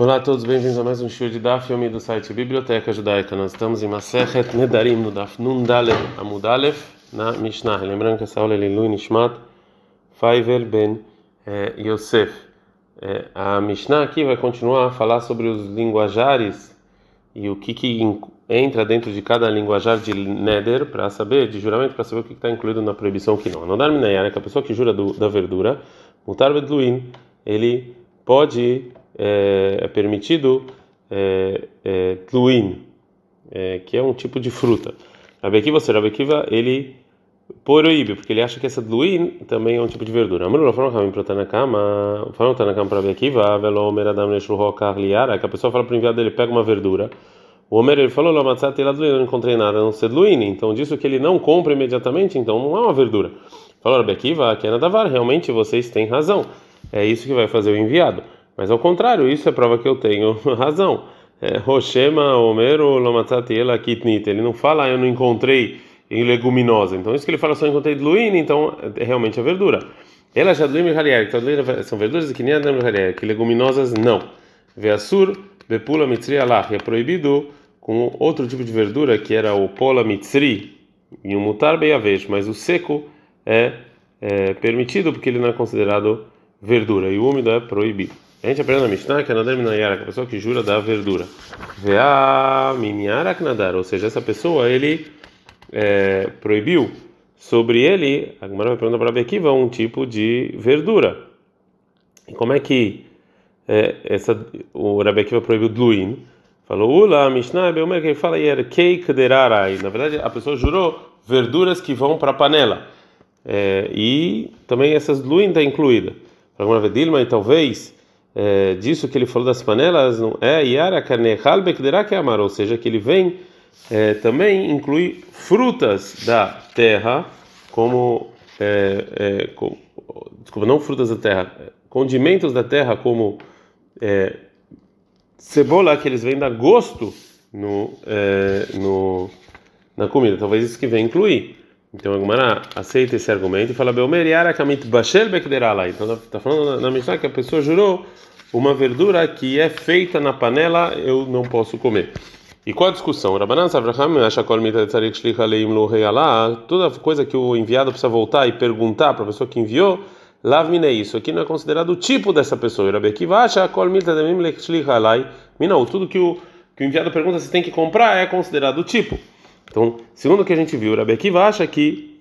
Olá a todos, bem-vindos a mais um show de Daf Yomi do site Biblioteca Judaica. Nós estamos em Masechet Nedarim, no Daf Nundalev Amudalev, na Mishnah. Lembrando que essa aula é Lilu Nishmat Faivel Ben eh, Yosef. Eh, a Mishnah aqui vai continuar a falar sobre os linguajares e o que, que entra dentro de cada linguajar de Neder para saber, de juramento, para saber o que está incluído na proibição que não. Não dar minayar, que a pessoa que jura do, da verdura, Mutar Bedluin, ele pode é, é permitido é, é, é, que é um tipo de fruta. Rabekiva, ou Rabekiva, ele proíbe, porque ele acha que essa tluin também é um tipo de verdura. Amrula falou caminho para Tanakama, falou Tanakama para Rabekiva, velo omer adam neshluhokar liara, que a pessoa fala para o enviado dele, pega uma verdura. O Homer ele falou, Lamatzat eu não encontrei nada, não ser tluin, então disso que ele não compra imediatamente, então não é uma verdura. Falou Rabekiva, que é nadavar, realmente vocês têm razão. É isso que vai fazer o enviado. Mas ao contrário, isso é prova que eu tenho razão. É, Roshema Homero Lomatzati Ela Kitnit. Ele não fala, ah, eu não encontrei em leguminosa. Então, isso que ele fala, só encontrei Luín, então é realmente a verdura. Ela já Luín e são verduras que nem a que leguminosas não. Veasur, Bepula Mitzri Alach. É proibido com outro tipo de verdura, que era o Pola Mitzri e o Mutar Beiavesh, mas o seco é, é permitido porque ele não é considerado verdura e o úmido é proibido. A gente aprende na Mishnah que a Nadar Minayara, que a pessoa que jura da verdura. Vea Minyara Nadar, ou seja, essa pessoa ele é, proibiu sobre ele, a Gemara vai perguntar para Bekiva, um tipo de verdura. E como é que é, essa, o Rabekiva proibiu Dluin? Falou, Ula, Mishnah, Beumer, que ele fala, Yerkei Kderarai. Na verdade, a pessoa jurou verduras que vão para a panela. É, e também essas Dluin está incluída. Para Dilma, e talvez é, disso que ele falou das panelas não é Yara Kanehal Bekderak Amar, ou seja, que ele vem é, também inclui frutas da terra, como, é, é, com, desculpa, não frutas da terra, condimentos da terra, como é, cebola, que eles vêm dar gosto no, é, no, na comida. Talvez isso que vem incluir. Então a Gumara aceita esse argumento e fala. Então está falando na, na Mishnah que a pessoa jurou uma verdura que é feita na panela, eu não posso comer. E qual a discussão? Toda coisa que o enviado precisa voltar e perguntar para a pessoa que enviou, lavmine isso aqui não é considerado o tipo dessa pessoa. Tudo que o que o enviado pergunta se tem que comprar é considerado o tipo. Então, segundo o que a gente viu, Rabi Akiva acha que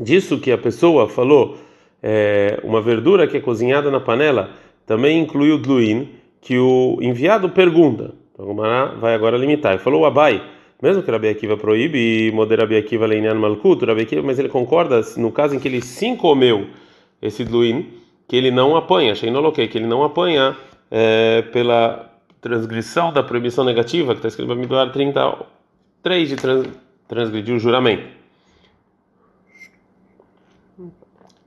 disso que a pessoa falou, é, uma verdura que é cozinhada na panela, também inclui o Dluin, que o enviado pergunta. Então, o Mará vai agora limitar. Ele falou, Abai, mesmo que Rabi Akiva proíbe, e modera Rabi Akiva leinyan malkut, Rabi Akiva, mas ele concorda no caso em que ele sim comeu esse Dluin, que ele não apanha, achei que ele não apanha é, pela transgressão da proibição negativa, que está escrito no Bamidoar 30 3 de trans, transgredir o juramento.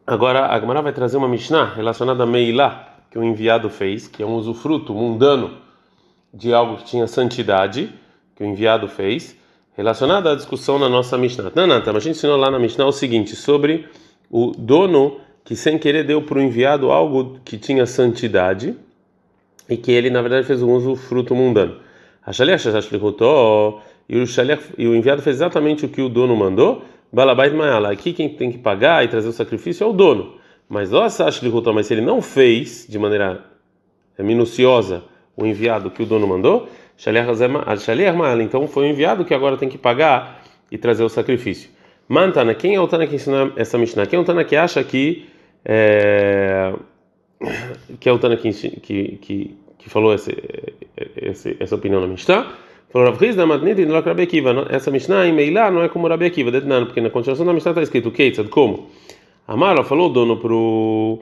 Agora, a Gemara vai trazer uma Mishnah relacionada a Meilá, que o enviado fez, que é um usufruto mundano de algo que tinha santidade, que o enviado fez, relacionada à discussão na nossa Mishnah. Não, não, a gente ensinou lá na Mishnah o seguinte, sobre o dono que sem querer deu para o enviado algo que tinha santidade e que ele, na verdade, fez um usufruto mundano. Achalecha já explicou e o, e o enviado fez exatamente o que o dono mandou. Balabait Mayala. Aqui quem tem que pagar e trazer o sacrifício é o dono. Mas mas se ele não fez de maneira é, minuciosa o enviado que o dono mandou, então foi o enviado que agora tem que pagar e trazer o sacrifício. Mantana, quem é o Tana que ensina essa Mishnah? Quem é o Tana que acha que é, que é o Tana que, que, que, que falou esse, esse, essa opinião na Mishnah? Falou Rav Rabi Akiva. Essa Mishnah em Meilá não é como Rabi Akiva, porque na continuação da Mishnah está escrito Keitzad, como? Amara falou o dono pro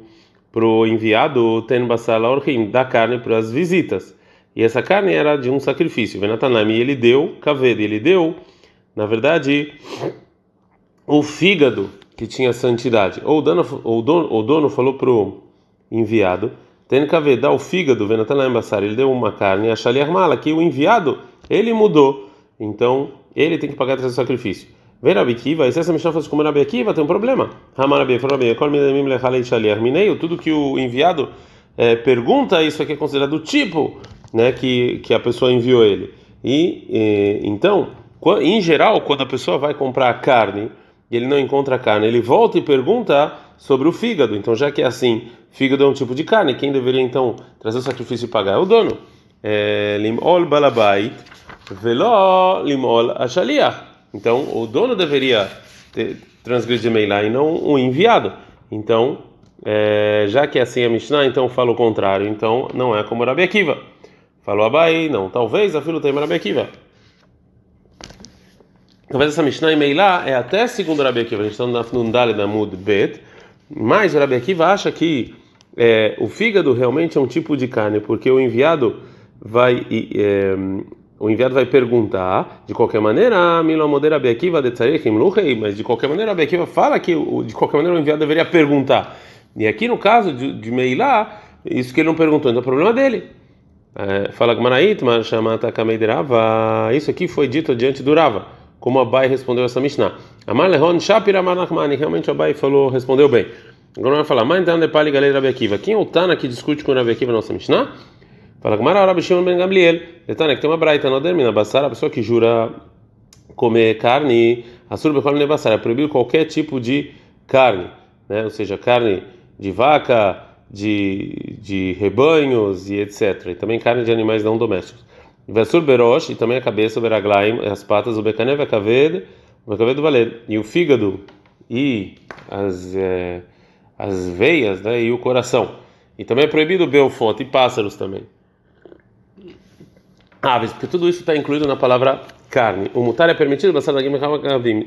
pro enviado ten basala orhim da carne para as visitas. E essa carne era de um sacrifício. Venatanami ele deu kaved, ele deu, na verdade, o fígado que tinha santidade. Ou o dono, ou dono, o dono falou pro enviado, ten kaved, dá o fígado, venatanami basara, ele deu uma carne, a shaliach mala, que o enviado, ele mudou. Então, ele tem que pagar esse sacrifício. Ver Rabi Kiva, e se essa Mishnah fosse como Rabi Akiva, tem um problema. Hamarabi, Rabi, tudo que o enviado é, pergunta, isso aqui é considerado tipo né, que, que a pessoa enviou ele. E, e então, em geral, quando a pessoa vai comprar carne e ele não encontra carne, ele volta e pergunta sobre o fígado. Então, já que é assim, fígado é um tipo de carne, quem deveria então trazer o sacrifício e pagar é o dono. É, limol balabait veló limol ashaliach. Então, o dono deveria transgredir Meilá e não o enviado. Então, é, já que é assim a Mishnah, então fala o contrário. Então, não é como Rabi Akiva. Falou Abai, não. Talvez a filha tenha Rabi Akiva. Talvez essa Mishnah em Meilá é até segundo Rabi Akiva. A gente está no Nundale da Mud Bet. Mas Rabi Akiva acha que é, o fígado realmente é um tipo de carne, porque o enviado vai. É, o enviado vai perguntar, de qualquer maneira, mas de qualquer maneira, a Bekiva fala que de qualquer maneira o enviado deveria perguntar. E aqui no caso de, de Meilá, isso que ele não perguntou, então é problema dele. É, fala Kameidrava. Isso aqui foi dito diante do Rava, como Abai respondeu essa Mishnah. Realmente Abai falou, respondeu bem. Agora vai falar, então Akiva. Quem é o Tana que discute com o Rabi Akiva nossa Mishnah? Fala Gamara, Rabi Shimon ben Gamliel. Detana, que tem uma braita, não termina. Bassara, a pessoa que jura comer carne, a surba come bassara, é proibido qualquer tipo de carne, né? Ou seja, carne de vaca, de, de rebanhos e etc. E também carne de animais não domésticos. Vesur berosh, e também a cabeça, o beraglaim, as patas, o becanev, a caved, o caved valer. E o fígado e as, é, as veias, né? E o coração. E também é proibido o belfote e pássaros também aves, porque tudo isso está incluído na palavra carne. O mutar é permitido passar daqui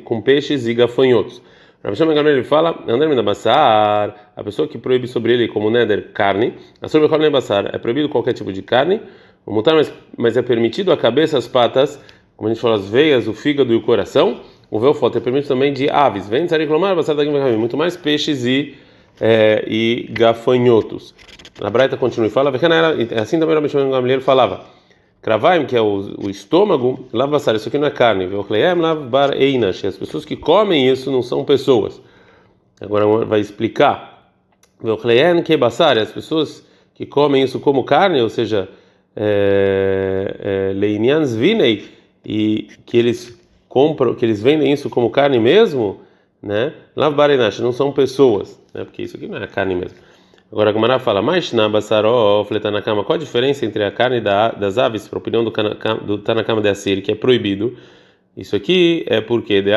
com peixes e gafanhotos. Rabi Shimon ele fala, André Basar, a pessoa que proíbe sobre ele como neder carne, a sobre o Basar é proibido qualquer tipo de carne. O mutar, mas, mas é permitido a cabeça, as patas, como a gente falou, as veias, o fígado e o coração. O velfoto é permitido também de aves. Vem Basar muito mais peixes e é, e gafanhotos. A Braita continua e fala, assim também Rabi Shimon Gamliel falava. Kravaim, que é o, o estômago, lavassar, isso aqui não é carne. Einash. As pessoas que comem isso não são pessoas. Agora vai explicar. Que basar, as pessoas que comem isso como carne, ou seja, leinians e que eles compram, que eles vendem isso como carne mesmo, né? Lavbar einash, não são pessoas, né? Porque isso aqui não é carne mesmo. Agora a Gamara fala, mas na basaró, fletanakama, qual a diferença entre a carne da, das aves, para a opinião do, do Tanakama de Assir, que é proibido? Isso aqui é porque de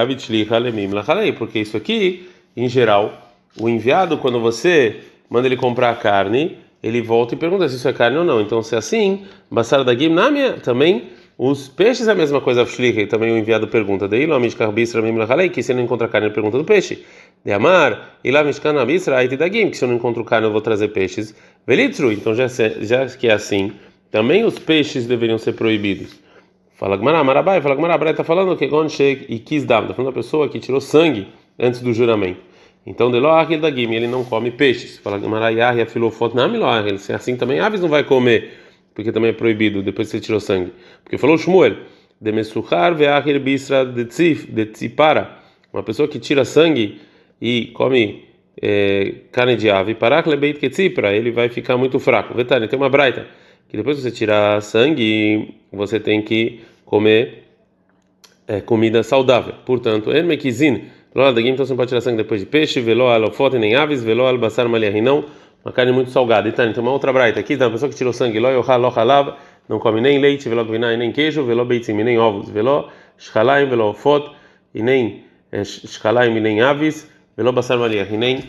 porque isso aqui, em geral, o enviado, quando você manda ele comprar a carne, ele volta e pergunta se isso é carne ou não. Então, se é assim, basar da gimnamia também os peixes é a mesma coisa, também o enviado pergunta. Daí, que se não encontra carne, ele pergunta do peixe. De amar, e lá mishkana bisra, aí que se eu não encontro carne, eu vou trazer peixes. Velitru, então já, já que é assim, também os peixes deveriam ser proibidos. Fala Gmará, Marabai, fala Gmará, está falando que Gonshek e Kisdam, está falando da pessoa que tirou sangue antes do juramento. Então, de Loahil da ele não come peixes. Fala Gmará, Yahya, filofot, não, Miloahil, se é assim também aves não vai comer porque também é proibido depois que você tirou sangue. Porque falou Shmuel, de mesuchar ve'achir bisra de tzipara, uma pessoa que tira sangue e come é, carne de ave, parak lebeit ketzipra, ele vai ficar muito fraco. Vetane, tem uma braita, que depois que você tirar sangue, você tem que comer é, comida saudável. Portanto, ermekizin, lola dagim, então você não pode tirar sangue depois de peixe, velo alofote, nem aves, velo albasar malharim, não uma carne muito salgada. Então, então uma outra braita aqui, uma pessoa que tirou sangue, lo yochal não come nem leite, velo gvinai, nem queijo, velo beitzim, nem ovos, velo shchalaim, velo fot, e nem eh, shchalaim, e nem aves, velo basar maliach, e nem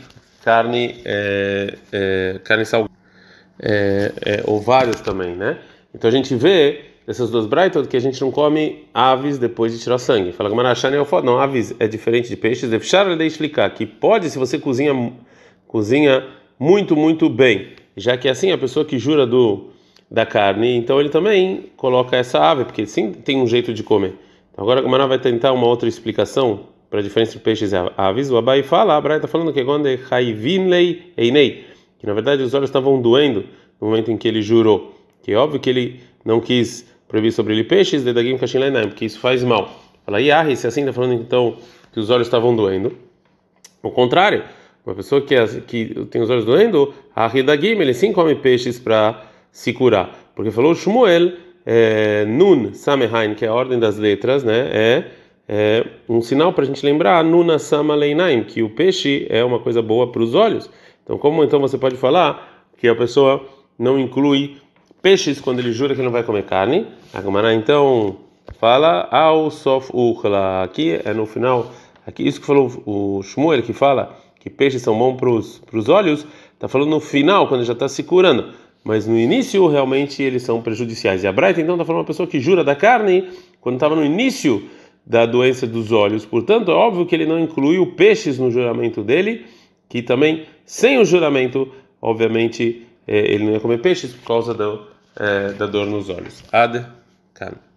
carne, é, é, carne salgada. É, ovários também, né? Então a gente vê essas duas braitas que a gente não come aves depois de tirar sangue. Fala que marachane é o Não, aves é diferente de peixes. Deixar ele explicar que pode, se você cozinha, cozinha muito, muito bem. Já que assim, a pessoa que jura do da carne, então ele também coloca essa ave, porque sim tem um jeito de comer. Agora a Gamara vai tentar uma outra explicação para a diferença entre peixes e aves. O Abai fala, Abai está falando que quando é Haivinlei Einei, que na verdade os olhos estavam doendo no momento em que ele jurou. Que é óbvio que ele não quis proibir sobre ele peixes, porque isso faz mal. Fala, Yahi, se assim está falando então que os olhos estavam doendo. O contrário, uma pessoa que, é, que tem os olhos doendo, a Ridagim, ele sim come peixes para se curar. porque falou Shmuel, é, Nun Samehain, que é a ordem das letras, né? É, é um sinal para a gente lembrar Nuna Sama Leinaim, que o peixe é uma coisa boa para os olhos. Então, como então você pode falar que a pessoa não inclui peixes quando ele jura que não vai comer carne? A então fala ao sof. Aqui é no final, aqui isso que falou o Shmuel que fala que peixes são bons para os olhos, está falando no final quando já está se curando. Mas no início realmente eles são prejudiciais. E a Braita então está falando uma pessoa que jura da carne quando estava no início da doença dos olhos. Portanto, é óbvio que ele não incluiu peixes no juramento dele, que também sem o juramento, obviamente, eh, ele não ia comer peixes por causa é, da dor nos olhos. Ad can.